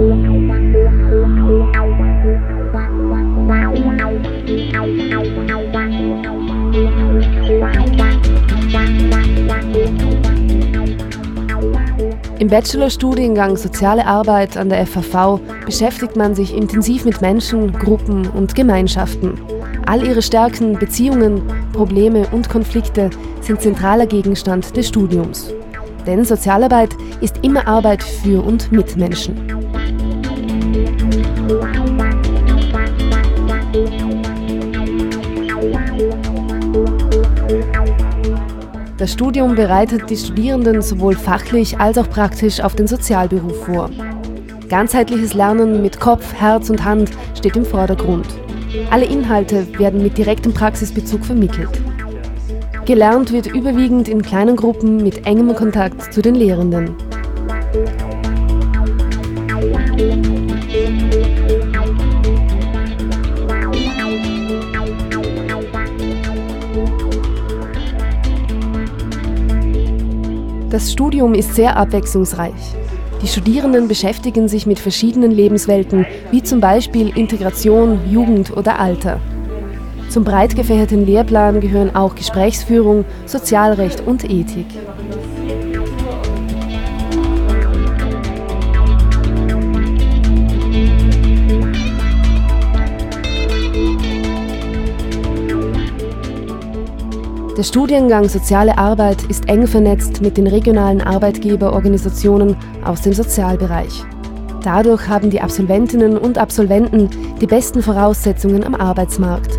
Im Bachelorstudiengang Soziale Arbeit an der FHV beschäftigt man sich intensiv mit Menschen, Gruppen und Gemeinschaften. All ihre Stärken, Beziehungen, Probleme und Konflikte sind zentraler Gegenstand des Studiums. Denn Sozialarbeit ist immer Arbeit für und mit Menschen. Das Studium bereitet die Studierenden sowohl fachlich als auch praktisch auf den Sozialberuf vor. Ganzheitliches Lernen mit Kopf, Herz und Hand steht im Vordergrund. Alle Inhalte werden mit direktem Praxisbezug vermittelt. Gelernt wird überwiegend in kleinen Gruppen mit engem Kontakt zu den Lehrenden. Das Studium ist sehr abwechslungsreich. Die Studierenden beschäftigen sich mit verschiedenen Lebenswelten, wie zum Beispiel Integration, Jugend oder Alter. Zum breit gefächerten Lehrplan gehören auch Gesprächsführung, Sozialrecht und Ethik. Der Studiengang Soziale Arbeit ist eng vernetzt mit den regionalen Arbeitgeberorganisationen aus dem Sozialbereich. Dadurch haben die Absolventinnen und Absolventen die besten Voraussetzungen am Arbeitsmarkt.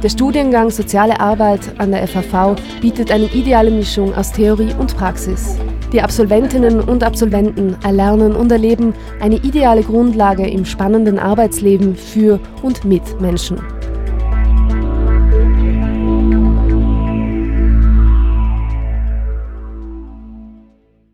Der Studiengang Soziale Arbeit an der FAV bietet eine ideale Mischung aus Theorie und Praxis. Die Absolventinnen und Absolventen erlernen und erleben eine ideale Grundlage im spannenden Arbeitsleben für und mit Menschen.